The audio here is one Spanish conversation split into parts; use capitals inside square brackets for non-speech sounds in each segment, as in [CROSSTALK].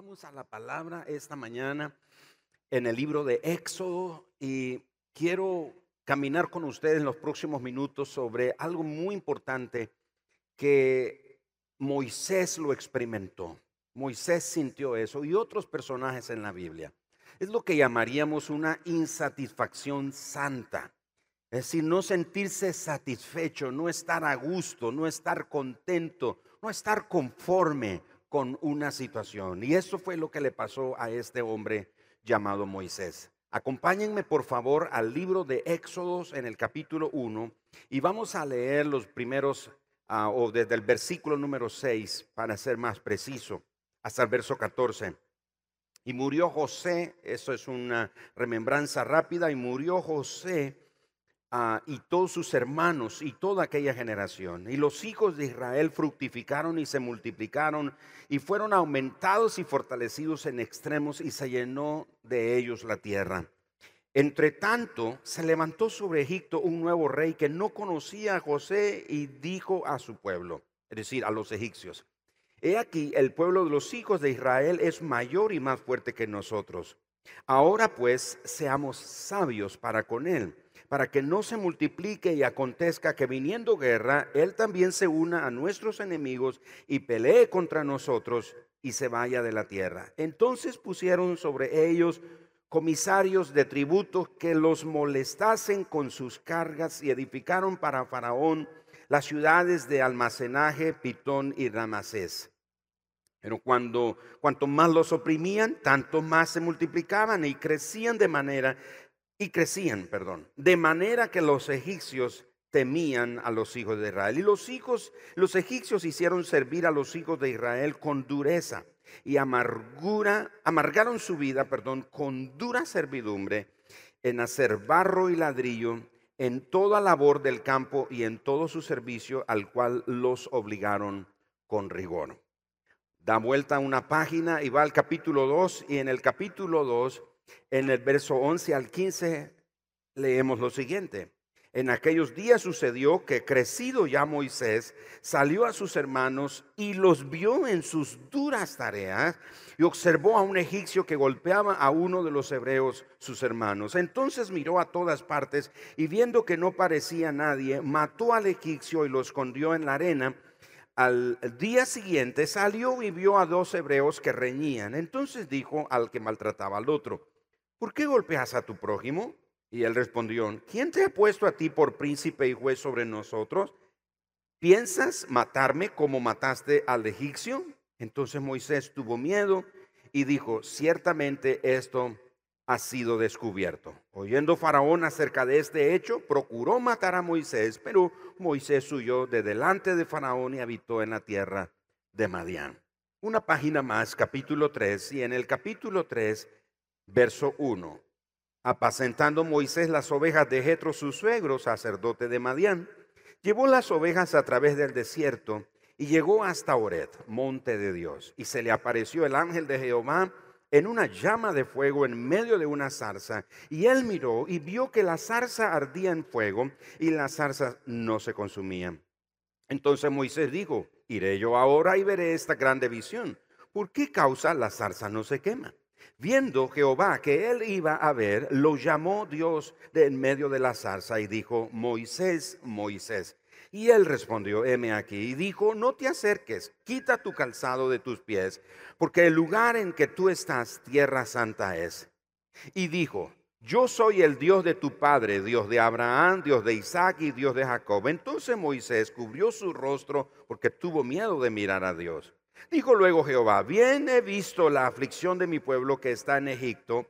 Vamos a la palabra esta mañana en el libro de Éxodo y quiero caminar con ustedes en los próximos minutos sobre algo muy importante que Moisés lo experimentó. Moisés sintió eso y otros personajes en la Biblia. Es lo que llamaríamos una insatisfacción santa. Es decir, no sentirse satisfecho, no estar a gusto, no estar contento, no estar conforme con una situación. Y eso fue lo que le pasó a este hombre llamado Moisés. Acompáñenme por favor al libro de Éxodos en el capítulo 1 y vamos a leer los primeros, ah, o desde el versículo número 6 para ser más preciso, hasta el verso 14. Y murió José, eso es una remembranza rápida, y murió José y todos sus hermanos y toda aquella generación. Y los hijos de Israel fructificaron y se multiplicaron y fueron aumentados y fortalecidos en extremos y se llenó de ellos la tierra. Entre tanto, se levantó sobre Egipto un nuevo rey que no conocía a José y dijo a su pueblo, es decir, a los egipcios, He aquí, el pueblo de los hijos de Israel es mayor y más fuerte que nosotros. Ahora pues, seamos sabios para con él para que no se multiplique y acontezca que viniendo guerra, Él también se una a nuestros enemigos y pelee contra nosotros y se vaya de la tierra. Entonces pusieron sobre ellos comisarios de tributos que los molestasen con sus cargas y edificaron para Faraón las ciudades de almacenaje, Pitón y Ramasés. Pero cuando cuanto más los oprimían, tanto más se multiplicaban y crecían de manera y crecían, perdón, de manera que los egipcios temían a los hijos de Israel. Y los hijos, los egipcios hicieron servir a los hijos de Israel con dureza y amargura, amargaron su vida, perdón, con dura servidumbre en hacer barro y ladrillo en toda labor del campo y en todo su servicio al cual los obligaron con rigor. Da vuelta una página y va al capítulo 2 y en el capítulo 2 en el verso 11 al 15 leemos lo siguiente. En aquellos días sucedió que crecido ya Moisés salió a sus hermanos y los vio en sus duras tareas y observó a un egipcio que golpeaba a uno de los hebreos, sus hermanos. Entonces miró a todas partes y viendo que no parecía nadie, mató al egipcio y lo escondió en la arena. Al día siguiente salió y vio a dos hebreos que reñían. Entonces dijo al que maltrataba al otro, ¿por qué golpeas a tu prójimo? Y él respondió, ¿quién te ha puesto a ti por príncipe y juez sobre nosotros? ¿Piensas matarme como mataste al egipcio? Entonces Moisés tuvo miedo y dijo, ciertamente esto ha sido descubierto. Oyendo Faraón acerca de este hecho, procuró matar a Moisés, pero Moisés huyó de delante de Faraón y habitó en la tierra de Madián. Una página más, capítulo 3, y en el capítulo 3 Verso 1. Apacentando Moisés las ovejas de Jetro, su suegro, sacerdote de Madián, llevó las ovejas a través del desierto y llegó hasta Oret, monte de Dios. Y se le apareció el ángel de Jehová en una llama de fuego en medio de una zarza. Y él miró y vio que la zarza ardía en fuego y la zarza no se consumía. Entonces Moisés dijo, iré yo ahora y veré esta grande visión. ¿Por qué causa la zarza no se quema? Viendo Jehová que él iba a ver, lo llamó Dios de en medio de la zarza y dijo, Moisés, Moisés. Y él respondió, heme aquí, y dijo, no te acerques, quita tu calzado de tus pies, porque el lugar en que tú estás, tierra santa es. Y dijo, yo soy el Dios de tu padre, Dios de Abraham, Dios de Isaac y Dios de Jacob. Entonces Moisés cubrió su rostro porque tuvo miedo de mirar a Dios. Dijo luego Jehová, bien he visto la aflicción de mi pueblo que está en Egipto,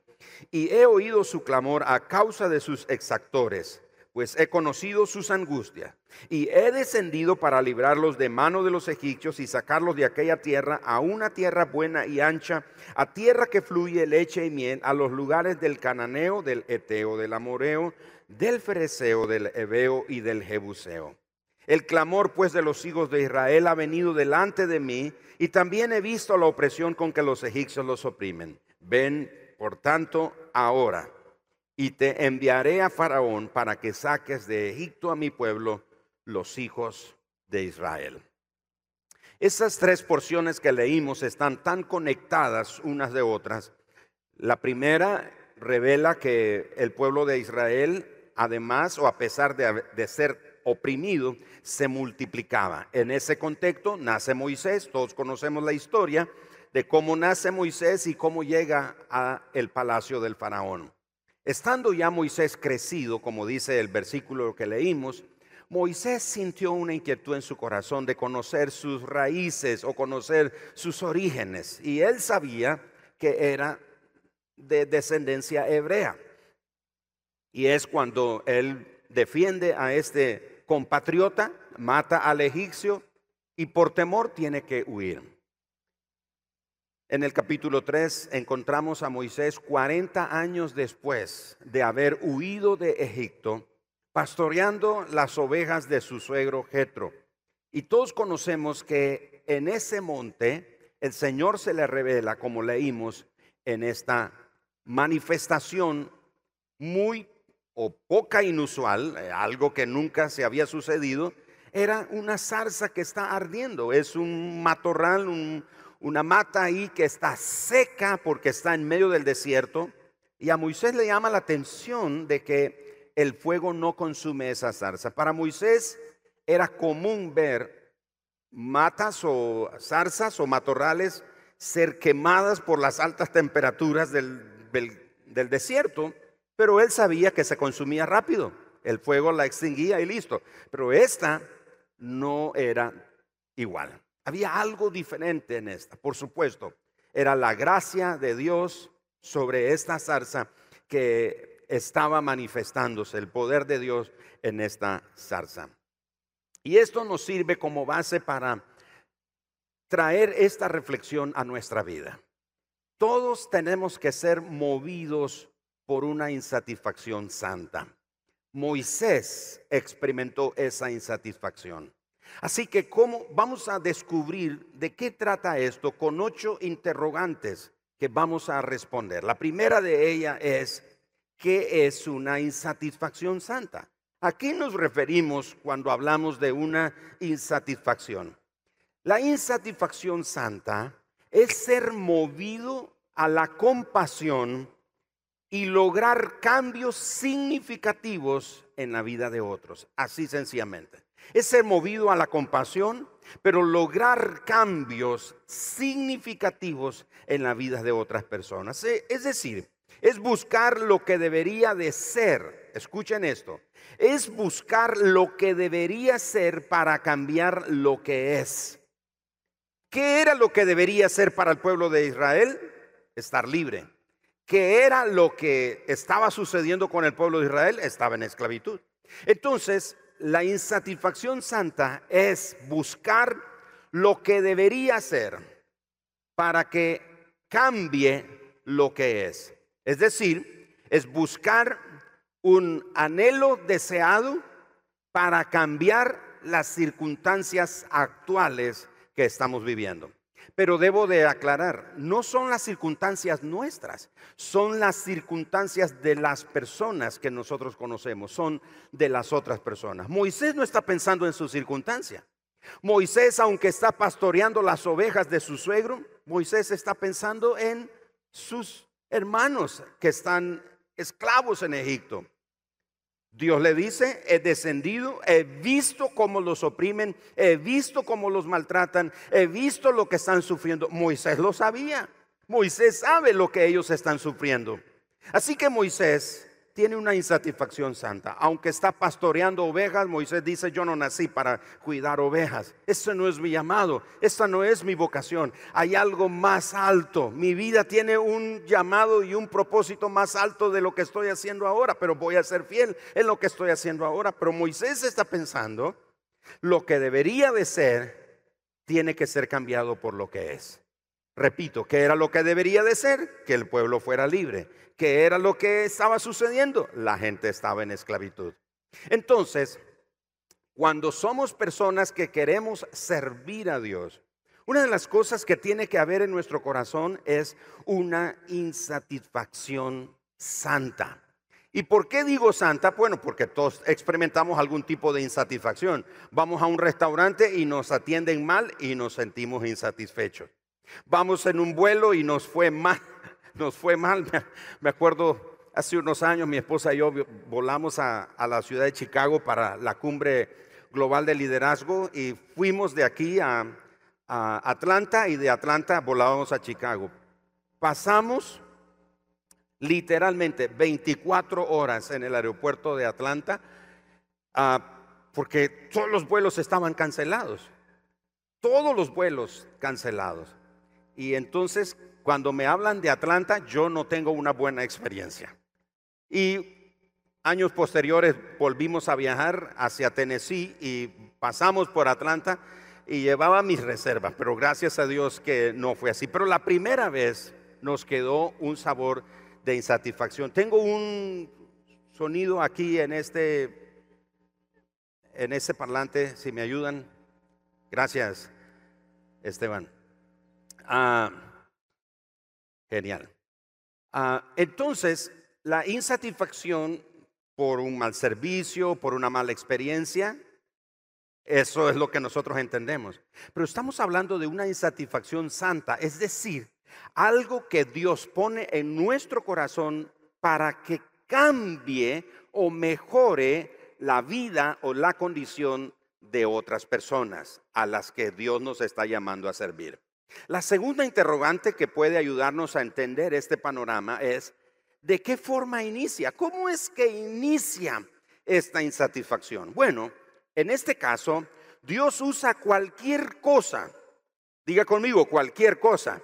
y he oído su clamor a causa de sus exactores, pues he conocido sus angustias, y he descendido para librarlos de mano de los egipcios y sacarlos de aquella tierra a una tierra buena y ancha, a tierra que fluye leche y miel, a los lugares del cananeo, del eteo, del amoreo, del fereceo, del ebeo y del jebuseo. El clamor pues de los hijos de Israel ha venido delante de mí y también he visto la opresión con que los egipcios los oprimen. Ven, por tanto, ahora y te enviaré a Faraón para que saques de Egipto a mi pueblo, los hijos de Israel. Esas tres porciones que leímos están tan conectadas unas de otras. La primera revela que el pueblo de Israel, además o a pesar de, de ser oprimido, se multiplicaba. En ese contexto nace Moisés, todos conocemos la historia de cómo nace Moisés y cómo llega a el palacio del faraón. Estando ya Moisés crecido, como dice el versículo que leímos, Moisés sintió una inquietud en su corazón de conocer sus raíces o conocer sus orígenes. Y él sabía que era de descendencia hebrea. Y es cuando él defiende a este compatriota, mata al egipcio y por temor tiene que huir. En el capítulo 3 encontramos a Moisés 40 años después de haber huido de Egipto pastoreando las ovejas de su suegro Jetro. Y todos conocemos que en ese monte el Señor se le revela, como leímos en esta manifestación muy o poca inusual, eh, algo que nunca se había sucedido, era una zarza que está ardiendo, es un matorral, una mata ahí que está seca porque está en medio del desierto. Y a Moisés le llama la atención de que el fuego no consume esa zarza. Para Moisés era común ver matas o zarzas o matorrales ser quemadas por las altas temperaturas del, del desierto, pero él sabía que se consumía rápido. El fuego la extinguía y listo. Pero esta no era igual. Había algo diferente en esta, por supuesto. Era la gracia de Dios sobre esta zarza que estaba manifestándose, el poder de Dios en esta zarza. Y esto nos sirve como base para traer esta reflexión a nuestra vida. Todos tenemos que ser movidos por una insatisfacción santa. Moisés experimentó esa insatisfacción. Así que ¿cómo vamos a descubrir de qué trata esto con ocho interrogantes que vamos a responder? La primera de ellas es ¿Qué es una insatisfacción santa? ¿A qué nos referimos cuando hablamos de una insatisfacción? La insatisfacción santa es ser movido a la compasión y lograr cambios significativos en la vida de otros, así sencillamente. Es ser movido a la compasión, pero lograr cambios significativos en la vida de otras personas. Es decir, es buscar lo que debería de ser. Escuchen esto. Es buscar lo que debería ser para cambiar lo que es. ¿Qué era lo que debería ser para el pueblo de Israel? Estar libre. ¿Qué era lo que estaba sucediendo con el pueblo de Israel? Estaba en esclavitud. Entonces, la insatisfacción santa es buscar lo que debería ser para que cambie lo que es. Es decir, es buscar un anhelo deseado para cambiar las circunstancias actuales que estamos viviendo. Pero debo de aclarar, no son las circunstancias nuestras, son las circunstancias de las personas que nosotros conocemos, son de las otras personas. Moisés no está pensando en su circunstancia. Moisés, aunque está pastoreando las ovejas de su suegro, Moisés está pensando en sus hermanos que están esclavos en Egipto. Dios le dice, he descendido, he visto cómo los oprimen, he visto cómo los maltratan, he visto lo que están sufriendo. Moisés lo sabía. Moisés sabe lo que ellos están sufriendo. Así que Moisés tiene una insatisfacción santa. Aunque está pastoreando ovejas, Moisés dice, yo no nací para cuidar ovejas. Eso no es mi llamado, esta no es mi vocación. Hay algo más alto. Mi vida tiene un llamado y un propósito más alto de lo que estoy haciendo ahora, pero voy a ser fiel en lo que estoy haciendo ahora. Pero Moisés está pensando, lo que debería de ser, tiene que ser cambiado por lo que es. Repito, ¿qué era lo que debería de ser? Que el pueblo fuera libre. ¿Qué era lo que estaba sucediendo? La gente estaba en esclavitud. Entonces, cuando somos personas que queremos servir a Dios, una de las cosas que tiene que haber en nuestro corazón es una insatisfacción santa. ¿Y por qué digo santa? Bueno, porque todos experimentamos algún tipo de insatisfacción. Vamos a un restaurante y nos atienden mal y nos sentimos insatisfechos. Vamos en un vuelo y nos fue mal, [LAUGHS] nos fue mal. Me acuerdo hace unos años mi esposa y yo volamos a, la ciudad de Chicago para la cumbre global de liderazgo y fuimos de aquí a, Atlanta y de Atlanta volábamos a Chicago. Pasamos literalmente 24 horas en el aeropuerto de Atlanta ah, porque todos los vuelos estaban cancelados. Todos los vuelos cancelados. Y entonces, cuando me hablan de Atlanta, yo no tengo una buena experiencia. Y años posteriores volvimos a viajar hacia Tennessee y pasamos por Atlanta y llevaba mis reservas, pero gracias a Dios que no fue así. Pero la primera vez nos quedó un sabor de insatisfacción. Tengo un sonido aquí en este, en este parlante, si me ayudan. Gracias, Esteban. Ah, genial. Ah, entonces, la insatisfacción por un mal servicio, por una mala experiencia, eso es lo que nosotros entendemos. Pero estamos hablando de una insatisfacción santa, es decir, algo que Dios pone en nuestro corazón para que cambie o mejore la vida o la condición de otras personas a las que Dios nos está llamando a servir. La segunda interrogante que puede ayudarnos a entender este panorama es, ¿de qué forma inicia? ¿Cómo es que inicia esta insatisfacción? Bueno, en este caso, Dios usa cualquier cosa, diga conmigo, cualquier cosa.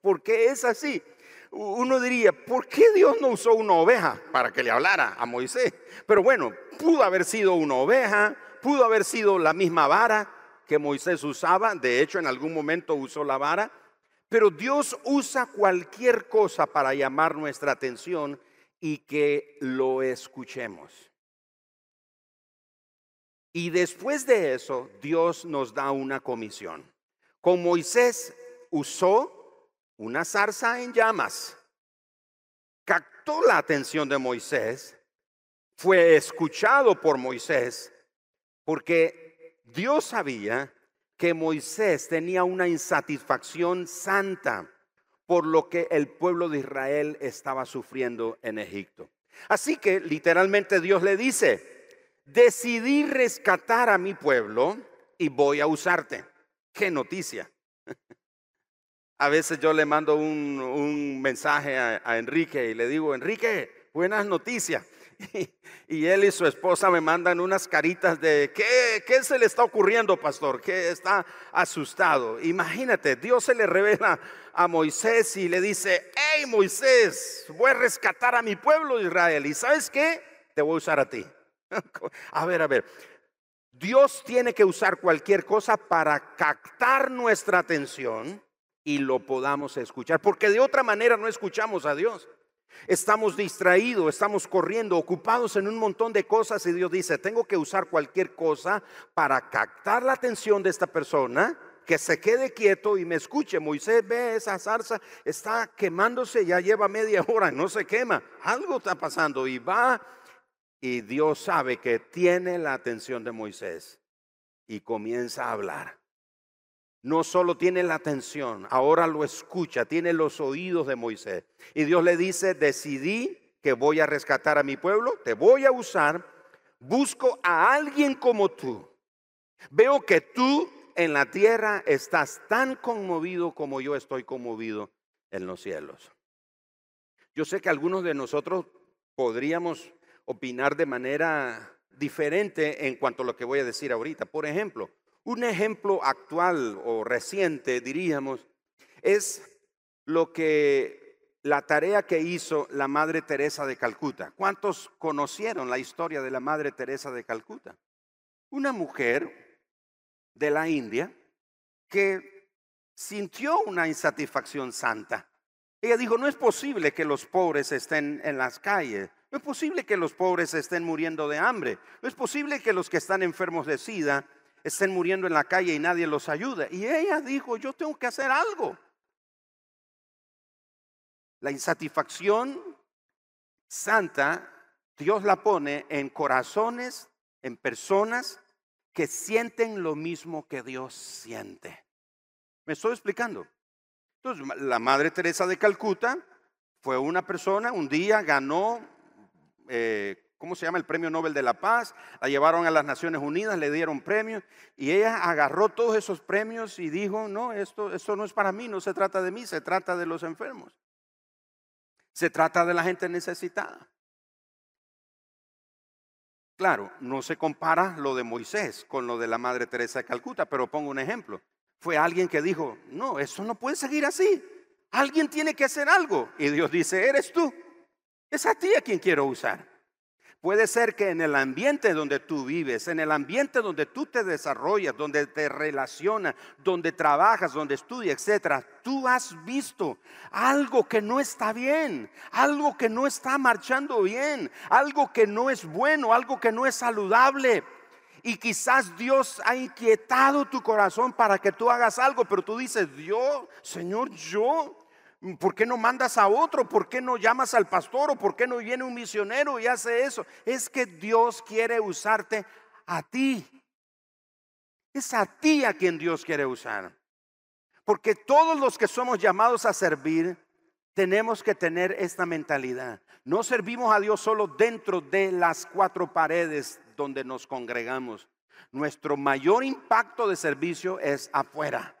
¿Por qué es así? Uno diría, ¿por qué Dios no usó una oveja para que le hablara a Moisés? Pero bueno, pudo haber sido una oveja, pudo haber sido la misma vara que Moisés usaba, de hecho en algún momento usó la vara, pero Dios usa cualquier cosa para llamar nuestra atención y que lo escuchemos. Y después de eso, Dios nos da una comisión. Con Moisés usó una zarza en llamas. Captó la atención de Moisés, fue escuchado por Moisés, porque Dios sabía que Moisés tenía una insatisfacción santa por lo que el pueblo de Israel estaba sufriendo en Egipto. Así que literalmente Dios le dice, decidí rescatar a mi pueblo y voy a usarte. Qué noticia. [LAUGHS] A veces yo le mando un, mensaje a, a Enrique y le digo, Enrique, buenas noticias. [LAUGHS] Y, él y su esposa me mandan unas caritas de, ¿qué, ¿qué se le está ocurriendo, pastor? Que está asustado. Imagínate, Dios se le revela a Moisés y le dice, hey Moisés, voy a rescatar a mi pueblo Israel. ¿Y sabes qué? Te voy a usar a ti. [LAUGHS] a ver, a ver. Dios tiene que usar cualquier cosa para captar nuestra atención y lo podamos escuchar, porque de otra manera no escuchamos a Dios. Estamos distraídos, estamos corriendo, ocupados en un montón de cosas y Dios dice, tengo que usar cualquier cosa para captar la atención de esta persona, que se quede quieto y me escuche. Moisés ve esa zarza, está quemándose, ya lleva media hora, no se quema, algo está pasando y va y Dios sabe que tiene la atención de Moisés y comienza a hablar no solo tiene la atención, ahora lo escucha, tiene los oídos de Moisés. Y Dios le dice, decidí que voy a rescatar a mi pueblo, te voy a usar, busco a alguien como tú. Veo que tú en la tierra estás tan conmovido como yo estoy conmovido en los cielos. Yo sé que algunos de nosotros podríamos opinar de manera diferente en cuanto a lo que voy a decir ahorita. Por ejemplo, un ejemplo actual o reciente, diríamos, es lo que la tarea que hizo la Madre Teresa de Calcuta. ¿Cuántos conocieron la historia de la Madre Teresa de Calcuta? Una mujer de la India que sintió una insatisfacción santa. Ella dijo, no es posible que los pobres estén en las calles, no es posible que los pobres estén muriendo de hambre, no es posible que los que están enfermos de sida estén muriendo en la calle y nadie los ayuda. Y ella dijo, yo tengo que hacer algo. La insatisfacción santa Dios la pone en corazones, en personas que sienten lo mismo que Dios siente. ¿Me estoy explicando? Entonces, la Madre Teresa de Calcuta fue una persona, un día ganó, eh, ¿cómo se llama? El Premio Nobel de la Paz, la llevaron a las Naciones Unidas, le dieron premios y ella agarró todos esos premios y dijo, no, esto, no es para mí, no se trata de mí, se trata de los enfermos. Se trata de la gente necesitada. Claro, no se compara lo de Moisés con lo de la Madre Teresa de Calcuta, pero pongo un ejemplo. Fue alguien que dijo, no, eso no puede seguir así. Alguien tiene que hacer algo. Y Dios dice, eres tú. Es a ti a quien quiero usar. Puede ser que en el ambiente donde tú vives, en el ambiente donde tú te desarrollas, donde te relacionas, donde trabajas, donde estudias, etcétera, tú has visto algo que no está bien, algo que no está marchando bien, algo que no es bueno, algo que no es saludable. Y quizás Dios ha inquietado tu corazón para que tú hagas algo, pero tú dices, Dios, Señor, yo, ¿Por qué no mandas a otro? ¿Por qué no llamas al pastor? ¿O por qué no viene un misionero y hace eso? Es que Dios quiere usarte a ti. Es a ti a quien Dios quiere usar. Porque todos los que somos llamados a servir, tenemos que tener esta mentalidad. No servimos a Dios solo dentro de las cuatro paredes donde nos congregamos. Nuestro mayor impacto de servicio es afuera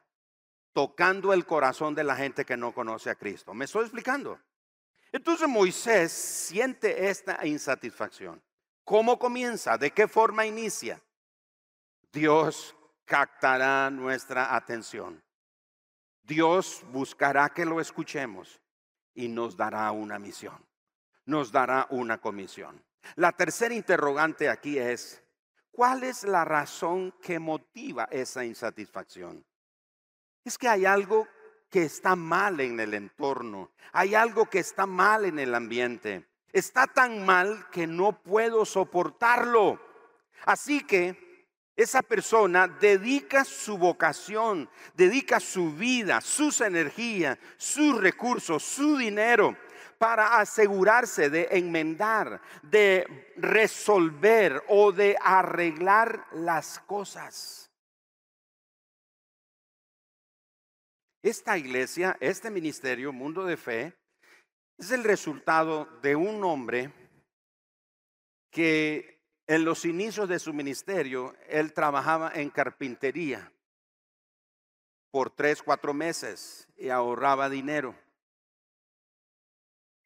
tocando el corazón de la gente que no conoce a Cristo. ¿Me estoy explicando? Entonces Moisés siente esta insatisfacción. ¿Cómo comienza? ¿De qué forma inicia? Dios captará nuestra atención. Dios buscará que lo escuchemos y nos dará una misión. Nos dará una comisión. La tercera interrogante aquí es, ¿cuál es la razón que motiva esa insatisfacción? Es que hay algo que está mal en el entorno, hay algo que está mal en el ambiente. Está tan mal que no puedo soportarlo. Así que esa persona dedica su vocación, dedica su vida, sus energías, sus recursos, su dinero para asegurarse de enmendar, de resolver o de arreglar las cosas. Esta iglesia, este ministerio, Mundo de Fe, es el resultado de un hombre que en los inicios de su ministerio, él trabajaba en carpintería por tres, cuatro meses y ahorraba dinero.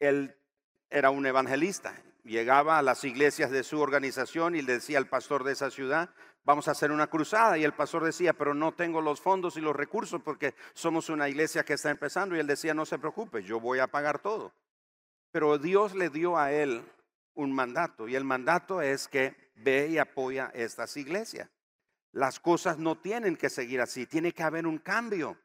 Él era un evangelista, llegaba a las iglesias de su organización y le decía al pastor de esa ciudad, vamos a hacer una cruzada. Y el pastor decía, pero no tengo los fondos y los recursos porque somos una iglesia que está empezando. Y él decía, no se preocupe, yo voy a pagar todo. Pero Dios le dio a él un mandato y el mandato es que ve y apoya estas iglesias. Las cosas no tienen que seguir así, tiene que haber un cambio,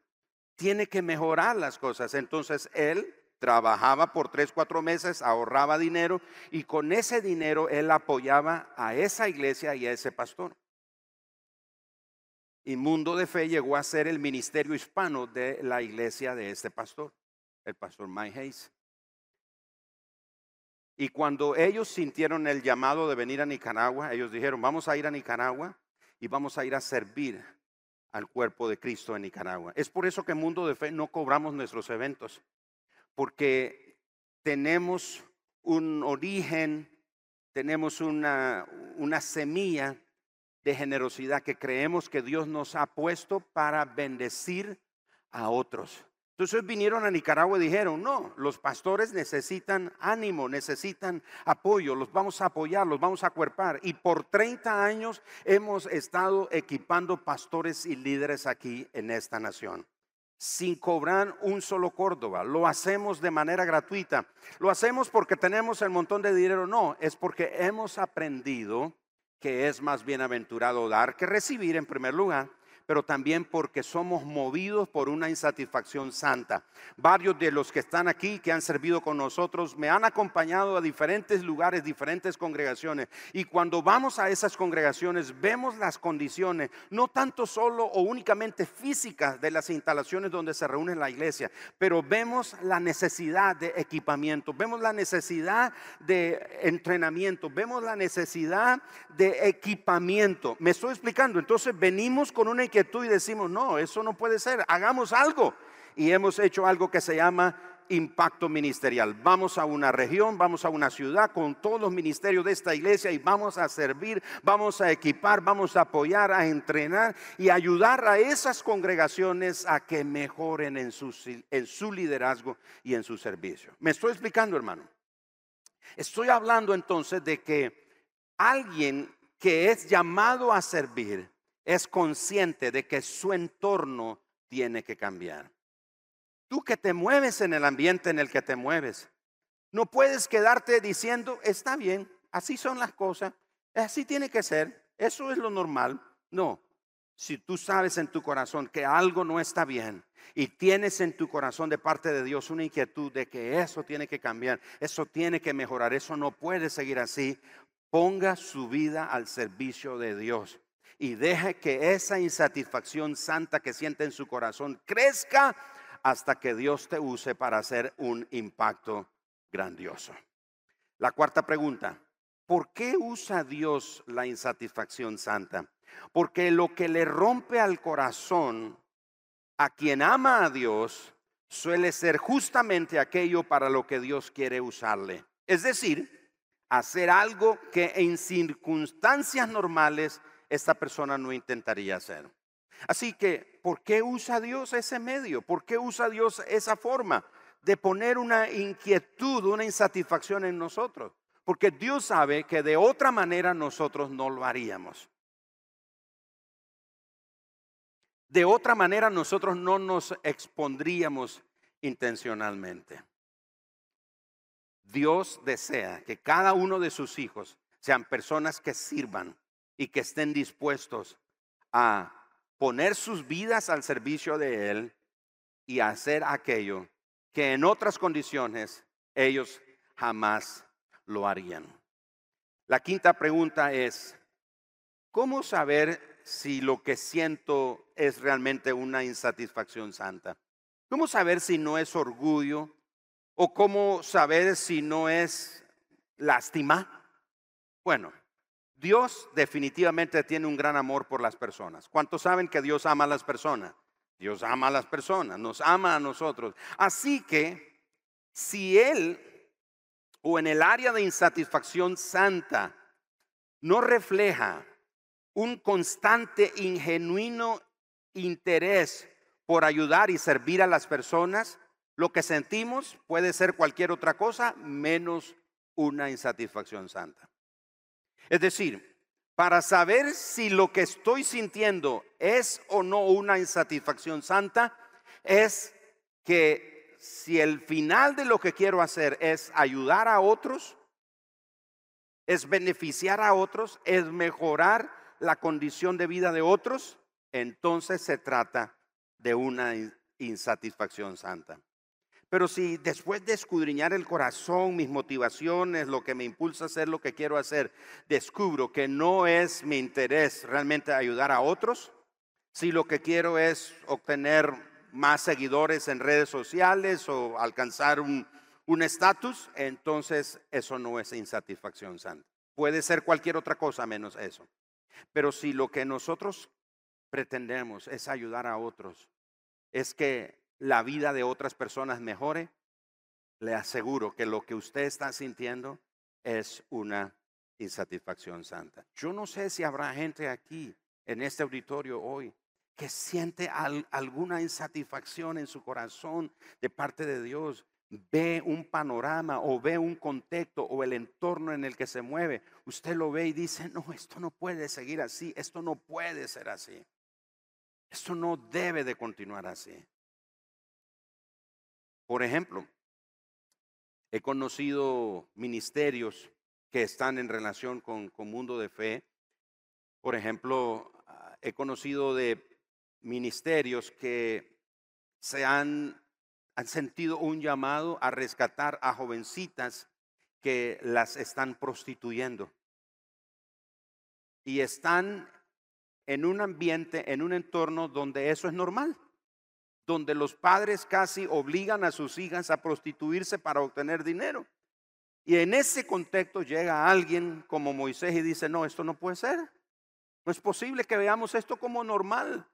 tiene que mejorar las cosas. Entonces él trabajaba por tres, cuatro meses, ahorraba dinero y con ese dinero él apoyaba a esa iglesia y a ese pastor. Y Mundo de Fe llegó a ser el ministerio hispano de la iglesia de este pastor, el pastor Mike Hayes. Y cuando ellos sintieron el llamado de venir a Nicaragua, ellos dijeron, vamos a ir a Nicaragua y vamos a ir a servir al cuerpo de Cristo en Nicaragua. Es por eso que Mundo de Fe no cobramos nuestros eventos, porque tenemos un origen, tenemos una, una semilla de generosidad que creemos que Dios nos ha puesto para bendecir a otros. Entonces vinieron a Nicaragua y dijeron, no, los pastores necesitan ánimo, necesitan apoyo, los vamos a apoyar, los vamos a acuerpar. Y por 30 años hemos estado equipando pastores y líderes aquí en esta nación, sin cobrar un solo Córdoba. Lo hacemos de manera gratuita. Lo hacemos porque tenemos el montón de dinero, no, es porque hemos aprendido que es más bienaventurado dar que recibir en primer lugar, pero también porque somos movidos por una insatisfacción santa. Varios de los que están aquí, que han servido con nosotros, me han acompañado a diferentes lugares, diferentes congregaciones. Y cuando vamos a esas congregaciones, vemos las condiciones, no tanto solo o únicamente físicas de las instalaciones donde se reúne la iglesia, pero vemos la necesidad de equipamiento, vemos la necesidad de entrenamiento, vemos la necesidad de equipamiento. ¿Me estoy explicando? Entonces venimos con una inquietud y decimos, no, eso no puede ser, hagamos algo. Y hemos hecho algo que se llama impacto ministerial. Vamos a una región, vamos a una ciudad con todos los ministerios de esta iglesia y vamos a servir, vamos a equipar, vamos a apoyar, a entrenar y ayudar a esas congregaciones a que mejoren en su, en su liderazgo y en su servicio. ¿Me estoy explicando, hermano? Estoy hablando entonces de que alguien que es llamado a servir es consciente de que su entorno tiene que cambiar. Tú que te mueves en el ambiente en el que te mueves, no puedes quedarte diciendo, está bien, así son las cosas, así tiene que ser, eso es lo normal. No, si tú sabes en tu corazón que algo no está bien y tienes en tu corazón de parte de Dios una inquietud de que eso tiene que cambiar, eso tiene que mejorar, eso no puede seguir así, ponga su vida al servicio de Dios y deje que esa insatisfacción santa que siente en su corazón crezca hasta que Dios te use para hacer un impacto grandioso. La cuarta pregunta, ¿por qué usa Dios la insatisfacción santa? Porque lo que le rompe al corazón a quien ama a Dios suele ser justamente aquello para lo que Dios quiere usarle. Es decir, hacer algo que en circunstancias normales esta persona no intentaría hacer. Así que, ¿por qué usa Dios ese medio? ¿Por qué usa Dios esa forma de poner una inquietud, una insatisfacción en nosotros? Porque Dios sabe que de otra manera nosotros no lo haríamos. De otra manera nosotros no nos expondríamos intencionalmente. Dios desea que cada uno de sus hijos sean personas que sirvan y que estén dispuestos a poner sus vidas al servicio de Él y hacer aquello que en otras condiciones ellos jamás lo harían. La quinta pregunta es, ¿cómo saber si lo que siento es realmente una insatisfacción santa? ¿Cómo saber si no es orgullo? ¿O cómo saber si no es lástima? Bueno, Dios definitivamente tiene un gran amor por las personas. ¿Cuántos saben que Dios ama a las personas? Dios ama a las personas, nos ama a nosotros. Así que si Él o en el área de insatisfacción santa no refleja un constante ingenuino interés por ayudar y servir a las personas, lo que sentimos puede ser cualquier otra cosa menos una insatisfacción santa. Es decir, para saber si lo que estoy sintiendo es o no una insatisfacción santa, es que si el final de lo que quiero hacer es ayudar a otros, es beneficiar a otros, es mejorar la condición de vida de otros, entonces se trata de una insatisfacción santa. Pero si después de escudriñar el corazón, mis motivaciones, lo que me impulsa a hacer lo que quiero hacer, descubro que no es mi interés realmente ayudar a otros, si lo que quiero es obtener más seguidores en redes sociales o alcanzar un estatus, entonces eso no es insatisfacción santa. Puede ser cualquier otra cosa menos eso. Pero si lo que nosotros pretendemos es ayudar a otros, es que la vida de otras personas mejore, le aseguro que lo que usted está sintiendo es una insatisfacción santa. Yo no sé si habrá gente aquí en este auditorio hoy que siente alguna insatisfacción en su corazón de parte de Dios. Ve un panorama o ve un contexto o el entorno en el que se mueve. Usted lo ve y dice, no, esto no puede seguir así, esto no puede ser así. Esto no debe de continuar así. Por ejemplo, he conocido ministerios que están en relación con, con mundo de fe. Por ejemplo, ah, he conocido de ministerios que se han, han sentido un llamado a rescatar a jovencitas que las están prostituyendo. Y están en un ambiente, en un entorno donde eso es normal, donde los padres casi obligan a sus hijas a prostituirse para obtener dinero. Y en ese contexto llega alguien como Moisés y dice, no, esto no puede ser. No es posible que veamos esto como normal,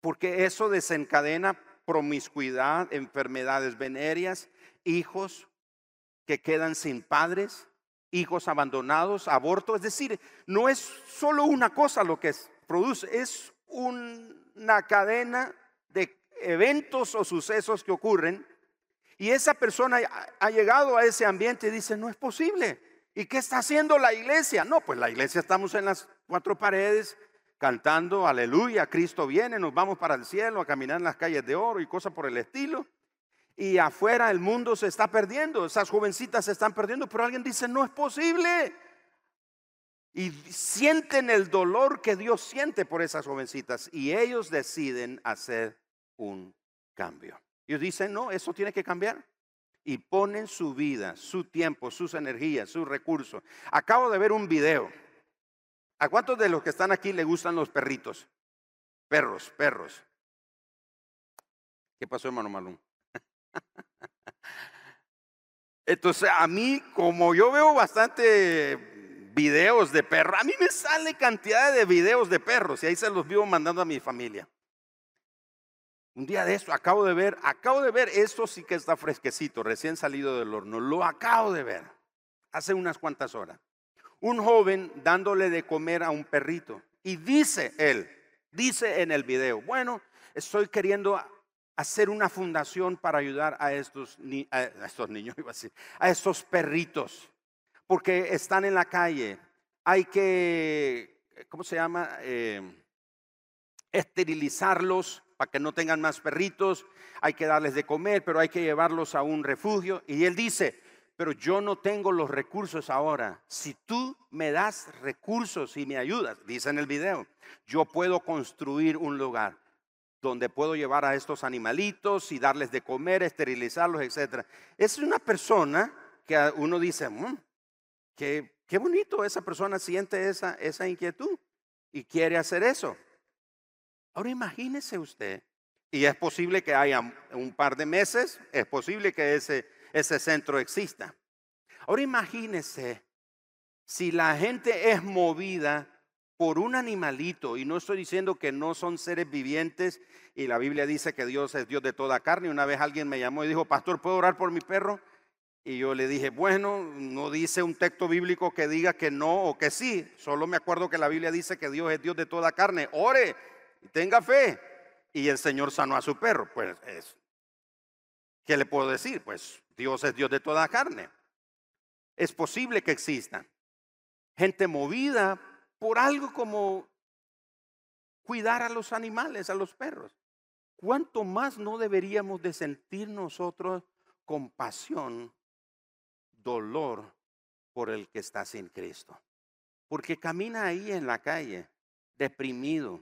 porque eso desencadena promiscuidad, enfermedades venéreas, hijos que quedan sin padres, hijos abandonados, aborto. Es decir, no es solo una cosa lo que produce, es una cadena de eventos o sucesos que ocurren. Y esa persona ha llegado a ese ambiente y dice, no es posible. ¿Y qué está haciendo la iglesia? No, pues la iglesia estamos en las cuatro paredes cantando, aleluya, Cristo viene, nos vamos para el cielo a caminar en las calles de oro y cosas por el estilo. Y afuera el mundo se está perdiendo, esas jovencitas se están perdiendo, pero alguien dice, no es posible. Y sienten el dolor que Dios siente por esas jovencitas y ellos deciden hacer un cambio. Ellos dicen, no, eso tiene que cambiar y ponen su vida, su tiempo, sus energías, sus recursos. Acabo de ver un video. ¿A cuántos de los que están aquí le gustan los perritos? Perros, perros. ¿Qué pasó, hermano Malón? [LAUGHS] Entonces, a mí, como yo veo bastante videos de perros, a mí me sale cantidad de videos de perros y ahí se los vivo mandando a mi familia. Un día de esto, acabo de ver, acabo de ver, esto sí que está fresquecito, recién salido del horno, lo acabo de ver, hace unas cuantas horas. Un joven dándole de comer a un perrito y dice él, dice en el video, bueno, estoy queriendo hacer una fundación para ayudar a estos, a estos niños, [LAUGHS] iba a decir, a estos perritos, porque están en la calle. Hay que, ¿cómo se llama? Eh, esterilizarlos para que no tengan más perritos, hay que darles de comer, pero hay que llevarlos a un refugio. Y él dice, pero yo no tengo los recursos ahora. Si tú me das recursos y me ayudas, dice en el video, yo puedo construir un lugar donde puedo llevar a estos animalitos y darles de comer, esterilizarlos, etc. Es una persona que uno dice, mm, qué, qué bonito, esa persona siente esa, esa inquietud y quiere hacer eso. Ahora imagínese usted, y es posible que haya un par de meses, es posible que ese, ese centro exista. Ahora imagínese si la gente es movida por un animalito, y no estoy diciendo que no son seres vivientes, y la Biblia dice que Dios es Dios de toda carne. Una vez alguien me llamó y dijo, pastor, ¿puedo orar por mi perro? Y yo le dije, bueno, no dice un texto bíblico que diga que no o que sí. Solo me acuerdo que la Biblia dice que Dios es Dios de toda carne. Ore, tenga fe. Y el Señor sanó a su perro. Pues es, ¿qué le puedo decir? Pues Dios es Dios de toda carne. Es posible que exista gente movida por algo como cuidar a los animales, a los perros. ¿Cuánto más no deberíamos de sentir nosotros compasión, dolor por el que está sin Cristo? Porque camina ahí en la calle, deprimido,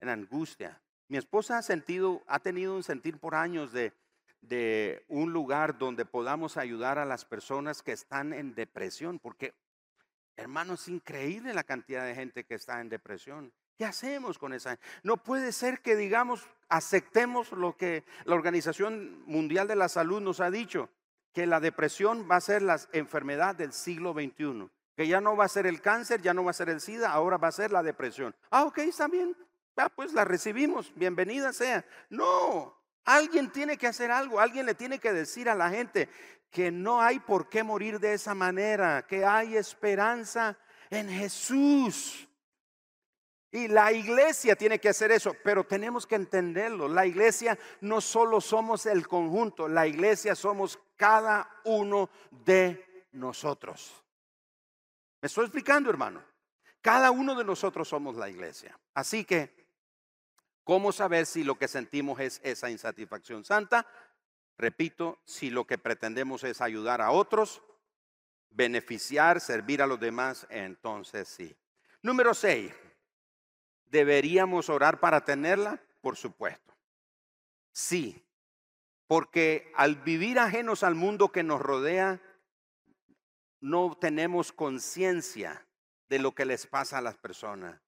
en angustia. Mi esposa ha sentido, ha tenido un sentir por años de, de un lugar donde podamos ayudar a las personas que están en depresión, porque hermano, es increíble la cantidad de gente que está en depresión. ¿Qué hacemos con esa? No puede ser que digamos, aceptemos lo que la Organización Mundial de la Salud nos ha dicho, que la depresión va a ser la enfermedad del siglo XXI, que ya no va a ser el cáncer, ya no va a ser el SIDA, ahora va a ser la depresión. Ah, ok, está bien, Ah, pues la recibimos, bienvenida sea. No, alguien tiene que hacer algo, alguien le tiene que decir a la gente que no hay por qué morir de esa manera, que hay esperanza en Jesús. Y la iglesia tiene que hacer eso, pero tenemos que entenderlo. La iglesia no solo somos el conjunto, la iglesia somos cada uno de nosotros. ¿Me estoy explicando, hermano? Cada uno de nosotros somos la iglesia. Así que ¿Cómo saber si lo que sentimos es esa insatisfacción santa? Repito, si lo que pretendemos es ayudar a otros, beneficiar, servir a los demás, entonces sí. Número seis, ¿deberíamos orar para tenerla? por supuesto. Sí, porque al vivir ajenos al mundo que nos rodea, no tenemos conciencia de lo que les pasa a las personas.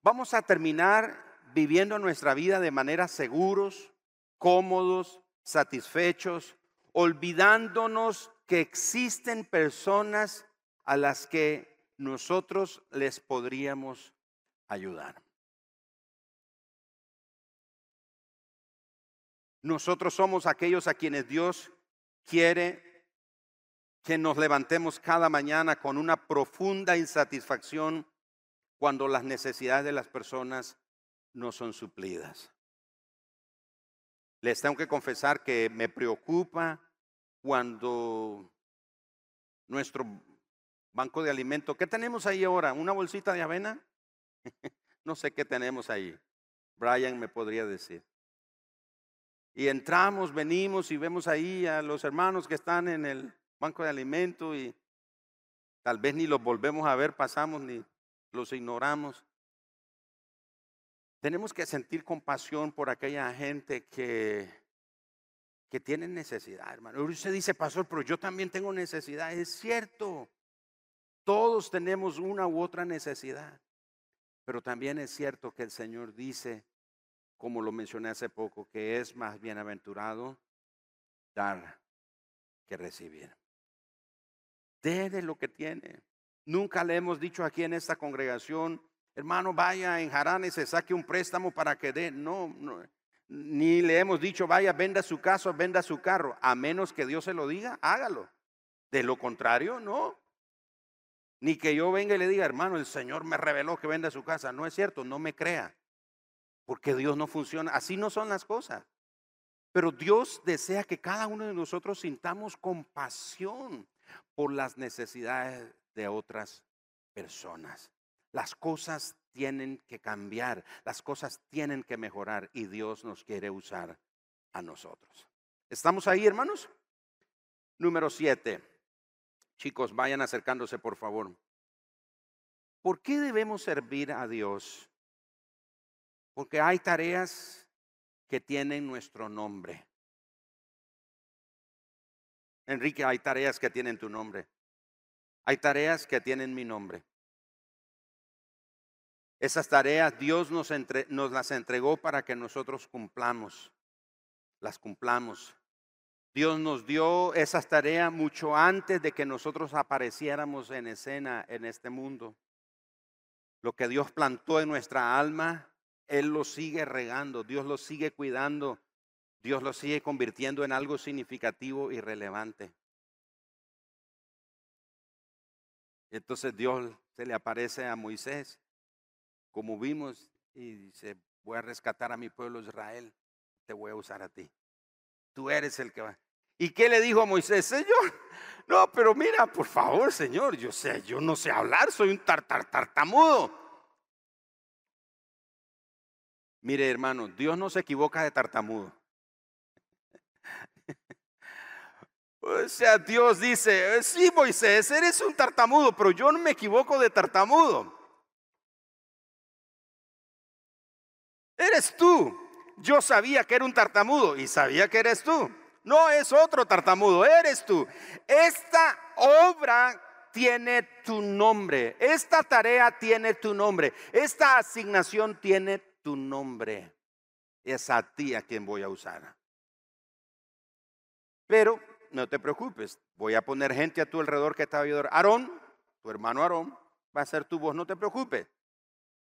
Vamos a terminar viviendo nuestra vida de manera seguros, cómodos, satisfechos, olvidándonos que existen personas a las que nosotros les podríamos ayudar. Nosotros somos aquellos a quienes Dios quiere que nos levantemos cada mañana con una profunda insatisfacción cuando las necesidades de las personas no son suplidas. Les tengo que confesar que me preocupa cuando nuestro banco de alimentos, ¿qué tenemos ahí ahora? ¿Una bolsita de avena? [LAUGHS] no sé qué tenemos ahí. Brian me podría decir. Y entramos, venimos y vemos ahí a los hermanos que están en el banco de alimentos y tal vez ni los volvemos a ver, pasamos ni los ignoramos. Tenemos que sentir compasión por aquella gente que, que tiene necesidad, hermano. Usted dice, pastor, pero yo también tengo necesidad. Es cierto, todos tenemos una u otra necesidad. Pero también es cierto que el Señor dice, como lo mencioné hace poco, que es más bienaventurado dar que recibir. Dé de lo que tiene. Nunca le hemos dicho aquí en esta congregación, hermano, vaya en Harán y se saque un préstamo para que dé. No, no, ni le hemos dicho, vaya, venda su casa, venda su carro. A menos que Dios se lo diga, hágalo. De lo contrario, no. Ni que yo venga y le diga, hermano, el Señor me reveló que venda su casa. No es cierto, no me crea. Porque Dios no funciona. Así no son las cosas. Pero Dios desea que cada uno de nosotros sintamos compasión por las necesidades de otras personas. Las cosas tienen que cambiar, las cosas tienen que mejorar y Dios nos quiere usar a nosotros. ¿Estamos ahí, hermanos? Número siete. Chicos, vayan acercándose, por favor. ¿Por qué debemos servir a Dios? Porque hay tareas que tienen nuestro nombre. Enrique, hay tareas que tienen tu nombre. Hay tareas que tienen mi nombre. Esas tareas Dios nos, nos, las entregó para que nosotros cumplamos, las cumplamos. Dios nos dio esas tareas mucho antes de que nosotros apareciéramos en escena en este mundo. Lo que Dios plantó en nuestra alma, Él lo sigue regando, Dios lo sigue cuidando, Dios lo sigue convirtiendo en algo significativo y relevante. Entonces Dios se le aparece a Moisés, como vimos, y dice, voy a rescatar a mi pueblo Israel, te voy a usar a ti. Tú eres el que va. ¿Y qué le dijo a Moisés? Señor, [LAUGHS] no, pero mira, por favor, Señor, yo sé, yo no sé hablar, soy un tartar tartamudo. Mire, hermano, Dios no se equivoca de tartamudo. [LAUGHS] O sea, Dios dice, sí, Moisés, eres un tartamudo, pero yo no me equivoco de tartamudo. Eres tú. Yo sabía que era un tartamudo y sabía que eres tú. No es otro tartamudo, eres tú. Esta obra tiene tu nombre. Esta tarea tiene tu nombre. Esta asignación tiene tu nombre. Es a ti a quien voy a usar. Pero no te preocupes, voy a poner gente a tu alrededor que te va a ayudar. Aarón, tu hermano Aarón, va a ser tu voz, no te preocupes,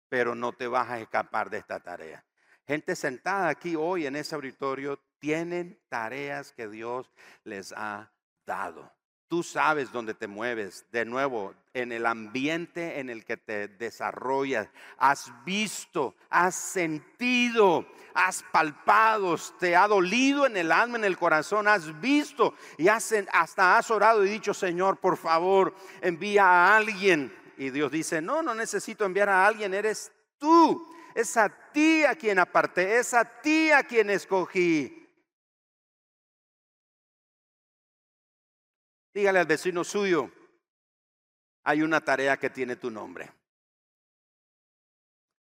pero no te vas a escapar de esta tarea. Gente sentada aquí hoy en ese auditorio tienen tareas que Dios les ha dado. Tú sabes dónde te mueves, de nuevo, en el ambiente en el que te desarrollas. Has visto, has sentido, has palpado, te ha dolido en el alma, en el corazón, has visto y hasta has orado y dicho, Señor, por favor, envía a alguien. Y Dios dice, no, no necesito enviar a alguien, eres tú. Es a ti a quien aparté, es a ti a quien escogí. Dígale al vecino suyo, hay una tarea que tiene tu nombre.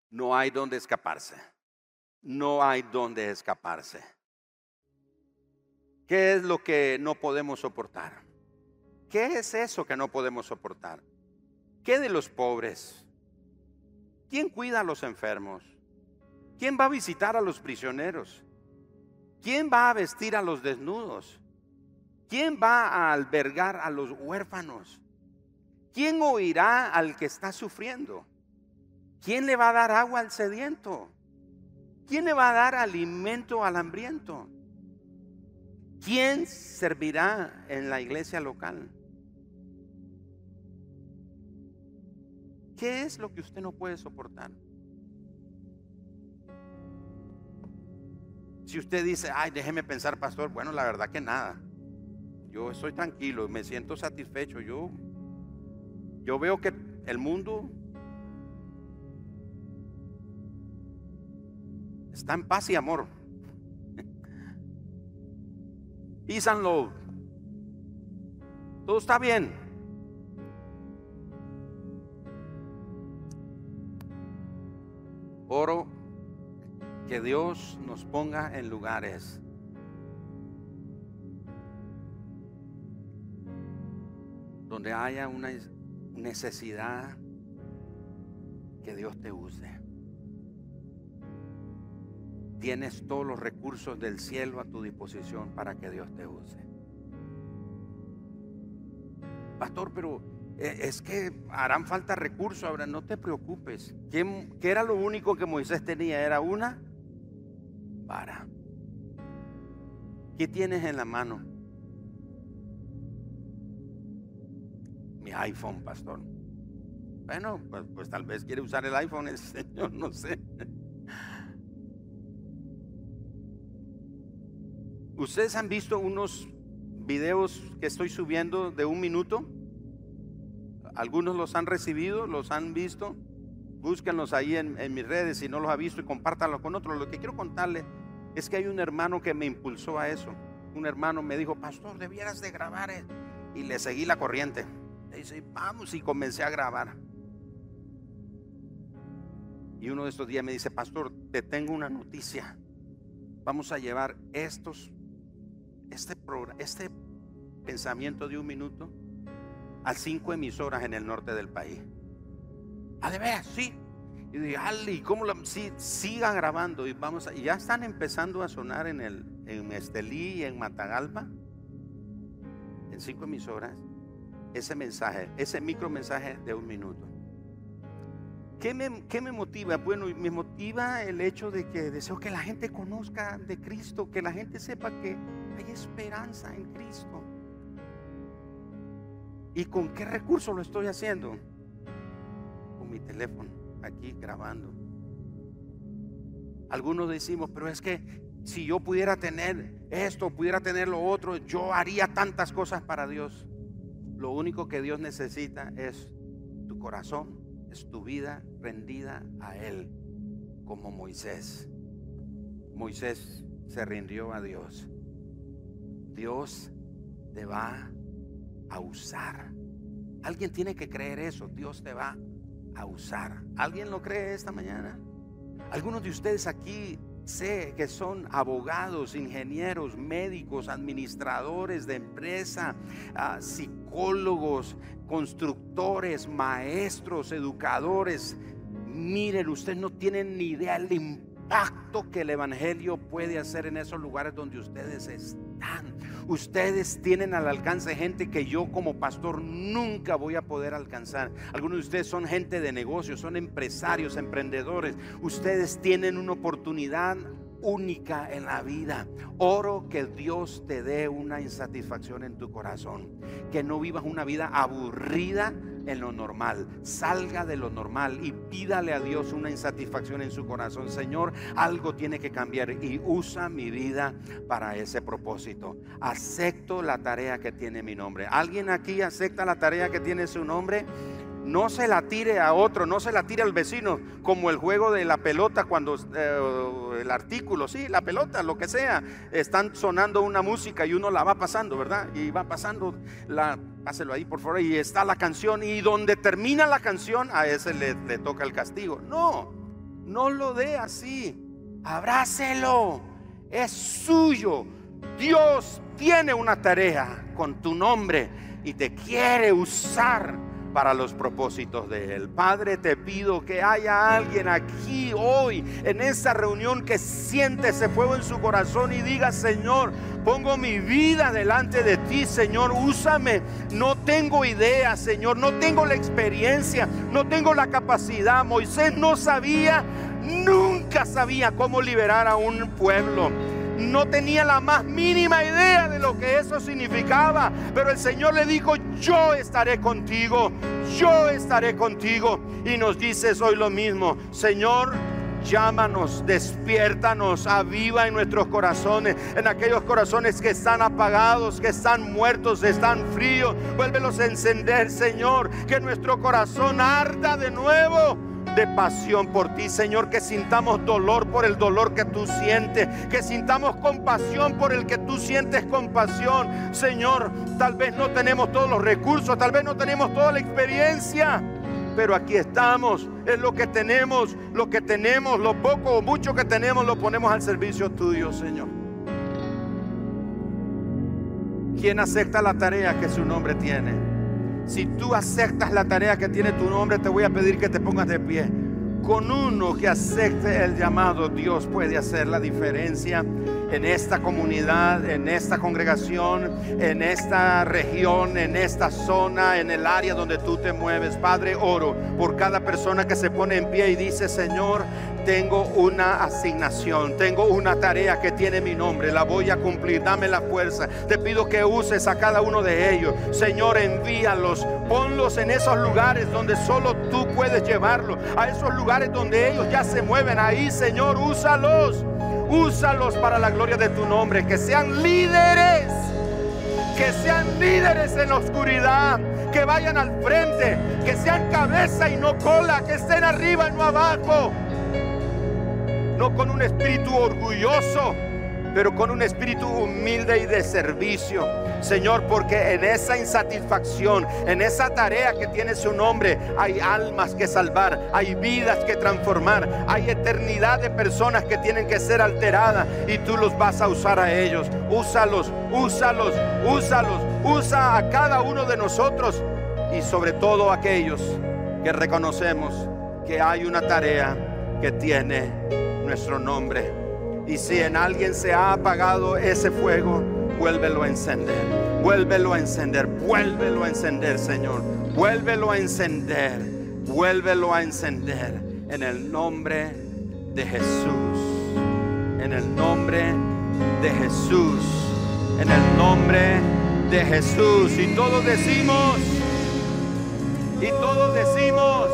No hay donde escaparse. no hay donde escaparse. ¿Qué es lo que no podemos soportar? ¿Qué es eso que no podemos soportar? ¿Qué de los pobres? ¿Quién cuida a los enfermos? ¿Quién va a visitar a los prisioneros? ¿Quién va a vestir a los desnudos? ¿Quién va a albergar a los huérfanos? ¿Quién oirá al que está sufriendo? ¿Quién le va a dar agua al sediento? ¿Quién le va a dar alimento al hambriento? ¿Quién servirá en la iglesia local? ¿Qué es lo que usted no puede soportar? Si usted dice, ay, déjeme pensar, pastor, bueno, la verdad que nada. Yo estoy tranquilo, me siento satisfecho. Yo, yo veo que el mundo está en paz y amor. [LAUGHS] Písanlo. Todo está bien. Oro que Dios nos ponga en lugares donde haya una necesidad que Dios te use. Tienes todos los recursos del cielo a tu disposición para que Dios te use. Pastor, pero es que harán falta recursos. Ahora no te preocupes. ¿Qué, era lo único que Moisés tenía? Era una vara. ¿Qué tienes en la mano? iPhone, pastor. Bueno, pues, pues, tal vez quiere usar el iPhone el [LAUGHS] Señor, no sé. ¿Ustedes han visto unos videos que estoy subiendo de un minuto? Algunos los han recibido, los han visto. Búsquenlos ahí en, mis redes si no los ha visto y compártanlos con otros. Lo que quiero contarle es que hay un hermano que me impulsó a eso. Un hermano me dijo, pastor, debieras de grabar. Y le seguí la corriente. Le dice, vamos y comencé a grabar. Y uno de estos días me dice, pastor, te tengo una noticia. Vamos a llevar estos, este, este pensamiento de un minuto a cinco emisoras en el norte del país. Ah, de veras, sí. Y dije, Ali, ¿cómo la, sí, siga grabando? Y vamos y ya están empezando a sonar en el en Estelí y en Matagalpa, en cinco emisoras ese mensaje, ese micro mensaje de un minuto. ¿Qué me, ¿Qué me, motiva? Bueno, me motiva el hecho de que deseo que la gente conozca de Cristo, que la gente sepa que hay esperanza en Cristo. ¿Y con qué recurso lo estoy haciendo? Con mi teléfono, aquí grabando. Algunos decimos, pero es que si yo pudiera tener esto, pudiera tener lo otro, yo haría tantas cosas para Dios. Lo único que Dios necesita es tu corazón, es tu vida rendida a Él, como Moisés. Moisés se rindió a Dios. Dios te va a usar. Alguien tiene que creer eso. Dios te va a usar. ¿Alguien lo cree esta mañana? Algunos de ustedes aquí sé que son abogados, ingenieros, médicos, administradores de empresa, ah, psicólogos, constructores, maestros, educadores. Miren, ustedes no tienen ni idea del impacto que el Evangelio puede hacer en esos lugares donde ustedes están. Ustedes tienen al alcance gente que yo como pastor nunca voy a poder alcanzar. Algunos de ustedes son gente de negocios, son empresarios, emprendedores. Ustedes tienen una oportunidad única en la vida. Oro que Dios te dé una insatisfacción en tu corazón. Que no vivas una vida aburrida en lo normal. Salga de lo normal y pídale a Dios una insatisfacción en su corazón. Señor, algo tiene que cambiar y usa mi vida para ese propósito. Acepto la tarea que tiene mi nombre. ¿Alguien aquí acepta la tarea que tiene su nombre? No se la tire a otro, no se la tire al vecino, como el juego de la pelota cuando eh, el artículo, sí, la pelota, lo que sea, están sonando una música y uno la va pasando, ¿verdad? Y va pasando, la, páselo ahí por favor, y está la canción, y donde termina la canción, a ese le, le toca el castigo. No, no lo dé así. Abrácelo. Es suyo. Dios tiene una tarea con tu nombre y te quiere usar para los propósitos de Él. Padre, te pido que haya alguien aquí hoy en esta reunión que siente ese fuego en su corazón y diga, Señor, pongo mi vida delante de ti, Señor, úsame. No tengo idea, Señor, no tengo la experiencia, no tengo la capacidad. Moisés no sabía, nunca sabía cómo liberar a un pueblo no tenía la más mínima idea de eso significaba. Pero el Señor le dijo, yo estaré contigo, yo estaré contigo. Y nos dice hoy lo mismo, Señor, llámanos, despiértanos, aviva en nuestros corazones, en aquellos corazones que están apagados, que están muertos, están fríos. Vuélvelos a encender, Señor, que nuestro corazón arda de nuevo de pasión por ti, Señor, que sintamos dolor por el dolor que tú sientes, que sintamos compasión por el que tú sientes compasión. Señor, tal vez no tenemos todos los recursos, tal vez no tenemos toda la experiencia, pero aquí estamos, es lo que tenemos, lo que tenemos, lo poco o mucho que tenemos, lo ponemos al servicio tuyo, Señor. ¿Quién acepta la tarea que su nombre tiene? Si tú aceptas la tarea que tiene tu nombre, te voy a pedir que te pongas de pie. Con uno que acepte el llamado, Dios puede hacer la diferencia en esta comunidad, en esta congregación, en esta región, en esta zona, en el área donde tú te mueves. Padre, oro por cada persona que se pone en pie y dice, Señor, tengo una asignación, tengo una tarea que tiene mi nombre, la voy a cumplir, dame la fuerza. Te pido que uses a cada uno de ellos. Señor, envíalos, ponlos en esos lugares donde solo tú puedes llevarlos, a esos lugares donde ellos ya se mueven. Ahí, Señor, úsalos, úsalos para la gloria de tu nombre, que sean líderes, que sean líderes en la oscuridad que vayan al frente, que sean cabeza y no cola, que estén arriba y no abajo. No con un espíritu orgulloso, pero con un espíritu humilde y de servicio. Señor, porque en esa insatisfacción, en esa tarea que tiene su nombre, hay almas que salvar, hay vidas que transformar, hay eternidad de personas que tienen que ser alteradas y tú los vas a usar a ellos. Úsalos, úsalos, úsalos, usa a cada uno de nosotros y sobre todo a aquellos que reconocemos que hay una tarea que tiene nuestro nombre. Y si en alguien se ha apagado ese fuego, vuélvelo a encender. Vuélvelo a encender. Vuélvelo a encender, Señor. Vuélvelo a encender. Vuélvelo a encender. En el nombre de Jesús. En el nombre de Jesús. En el nombre de Jesús. Y todos decimos. Y todos decimos.